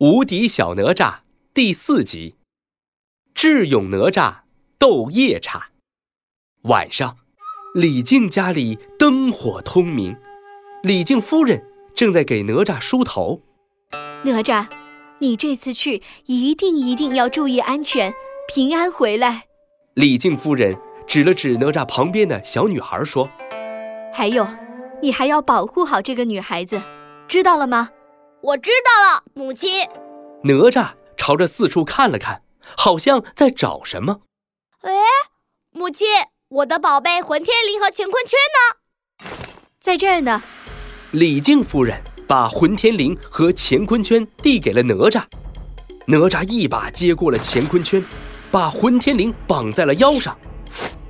无敌小哪吒第四集，智勇哪吒斗夜叉。晚上，李靖家里灯火通明，李靖夫人正在给哪吒梳头。哪吒，你这次去一定一定要注意安全，平安回来。李靖夫人指了指哪吒旁边的小女孩说：“还有，你还要保护好这个女孩子，知道了吗？”我知道了，母亲。哪吒朝着四处看了看，好像在找什么。哎，母亲，我的宝贝混天绫和乾坤圈呢？在这儿呢。李靖夫人把混天绫和乾坤圈递给了哪吒，哪吒一把接过了乾坤圈，把混天绫绑在了腰上。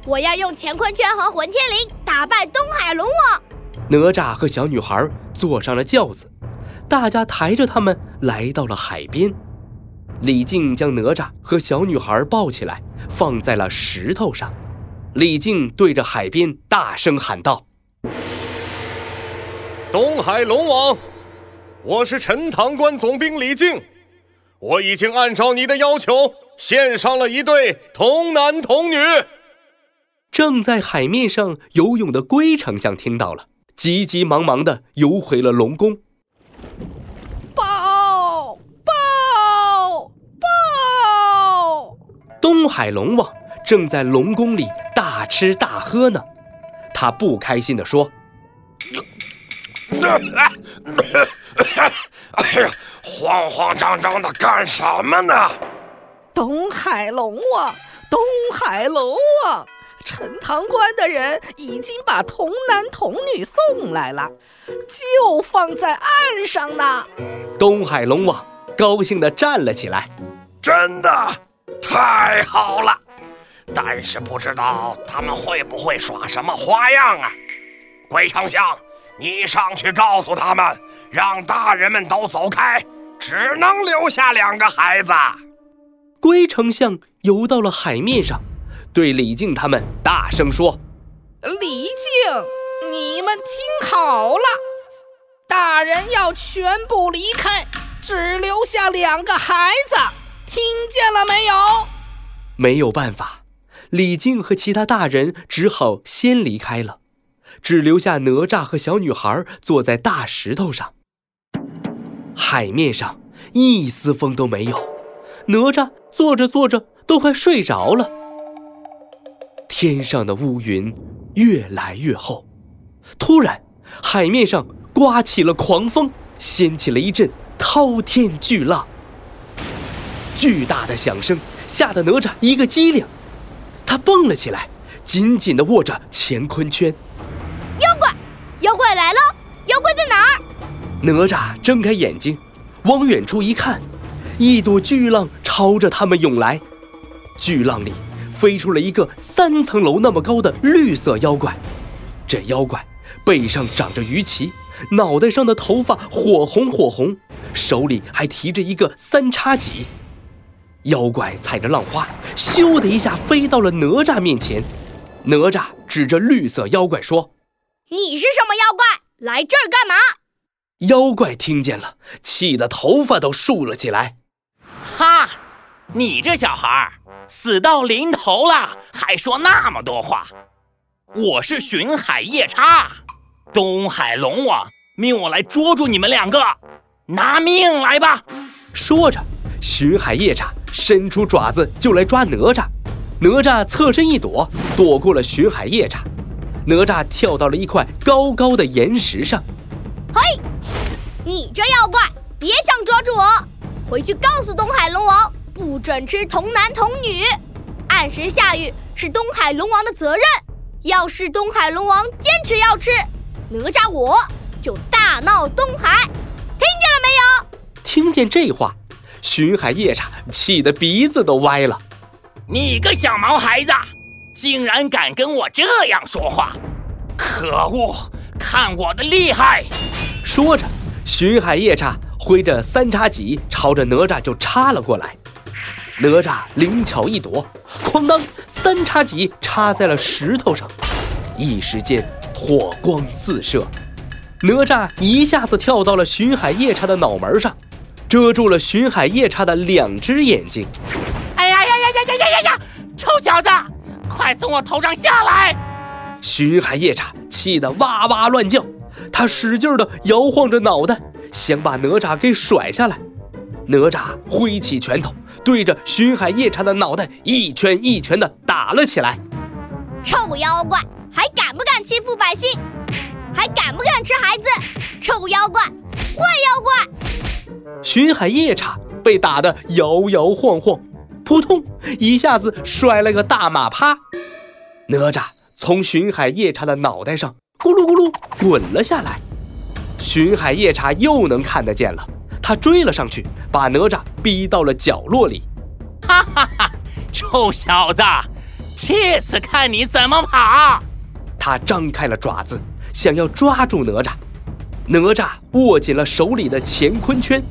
我要用乾坤圈和混天绫打败东海龙王。哪吒和小女孩坐上了轿子。大家抬着他们来到了海边，李靖将哪吒和小女孩抱起来，放在了石头上。李靖对着海边大声喊道：“东海龙王，我是陈塘关总兵李靖，我已经按照你的要求献上了一对童男童女。”正在海面上游泳的龟丞相听到了，急急忙忙地游回了龙宫。东海龙王正在龙宫里大吃大喝呢，他不开心地说：“哎呀，慌慌张张的干什么呢？”东海龙王，东海龙王，陈塘关的人已经把童男童女送来了，就放在岸上呢。东海龙王高兴地站了起来：“真的。”太好了，但是不知道他们会不会耍什么花样啊？龟丞相，你上去告诉他们，让大人们都走开，只能留下两个孩子。龟丞相游到了海面上，对李靖他们大声说：“李靖，你们听好了，大人要全部离开，只留下两个孩子。”听见了没有？没有办法，李靖和其他大人只好先离开了，只留下哪吒和小女孩坐在大石头上。海面上一丝风都没有，哪吒坐着坐着都快睡着了。天上的乌云越来越厚，突然，海面上刮起了狂风，掀起了一阵滔天巨浪。巨大的响声吓得哪吒一个机灵，他蹦了起来，紧紧地握着乾坤圈。妖怪，妖怪来了！妖怪在哪儿？哪吒睁开眼睛，往远处一看，一朵巨浪朝着他们涌来。巨浪里飞出了一个三层楼那么高的绿色妖怪，这妖怪背上长着鱼鳍，脑袋上的头发火红火红，手里还提着一个三叉戟。妖怪踩着浪花，咻的一下飞到了哪吒面前。哪吒指着绿色妖怪说：“你是什么妖怪？来这儿干嘛？”妖怪听见了，气得头发都竖了起来。哈，你这小孩死到临头了，还说那么多话。我是巡海夜叉，东海龙王命我来捉住你们两个，拿命来吧！说着，巡海夜叉。伸出爪子就来抓哪吒，哪吒侧身一躲，躲过了巡海夜叉。哪吒跳到了一块高高的岩石上。嘿，你这妖怪，别想抓住我！回去告诉东海龙王，不准吃童男童女，按时下狱是东海龙王的责任。要是东海龙王坚持要吃，哪吒我就大闹东海。听见了没有？听见这话。巡海夜叉气得鼻子都歪了，你个小毛孩子，竟然敢跟我这样说话！可恶，看我的厉害！说着，巡海夜叉挥着三叉戟朝着哪吒就插了过来。哪吒灵巧一躲，哐当，三叉戟插在了石头上，一时间火光四射。哪吒一下子跳到了巡海夜叉的脑门上。遮住了巡海夜叉的两只眼睛。哎呀呀呀呀呀呀呀呀！臭小子，快从我头上下来！巡海夜叉气得哇哇乱叫，他使劲地摇晃着脑袋，想把哪吒给甩下来。哪吒挥起拳头，对着巡海夜叉的脑袋一拳一拳地打了起来。臭妖怪，还敢欺负百姓？还敢不敢吃孩子？臭妖怪，坏妖怪！巡海夜叉被打得摇摇晃晃，扑通一下子摔了个大马趴。哪吒从巡海夜叉的脑袋上咕噜咕噜滚了下来。巡海夜叉又能看得见了，他追了上去，把哪吒逼到了角落里。哈哈哈！臭小子，这次看你怎么跑！他张开了爪子，想要抓住哪吒。哪吒握紧了手里的乾坤圈，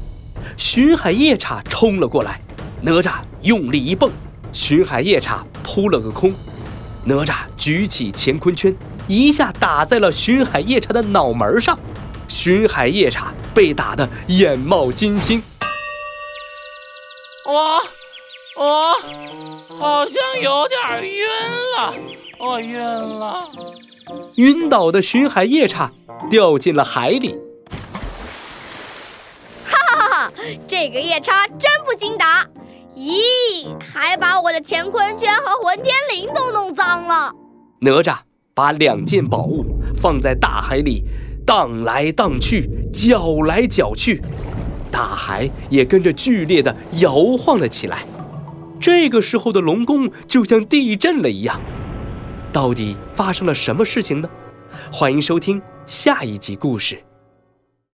巡海夜叉冲了过来，哪吒用力一蹦，巡海夜叉扑了个空。哪吒举起乾坤圈，一下打在了巡海夜叉的脑门上，巡海夜叉被打得眼冒金星。我我好像有点晕了，我晕了。晕倒的巡海夜叉掉进了海里。哈哈哈！这个夜叉真不经打，咦，还把我的乾坤圈和混天绫都弄脏了。哪吒把两件宝物放在大海里，荡来荡去，搅来搅去，大海也跟着剧烈的摇晃了起来。这个时候的龙宫就像地震了一样。到底发生了什么事情呢？欢迎收听下一集故事。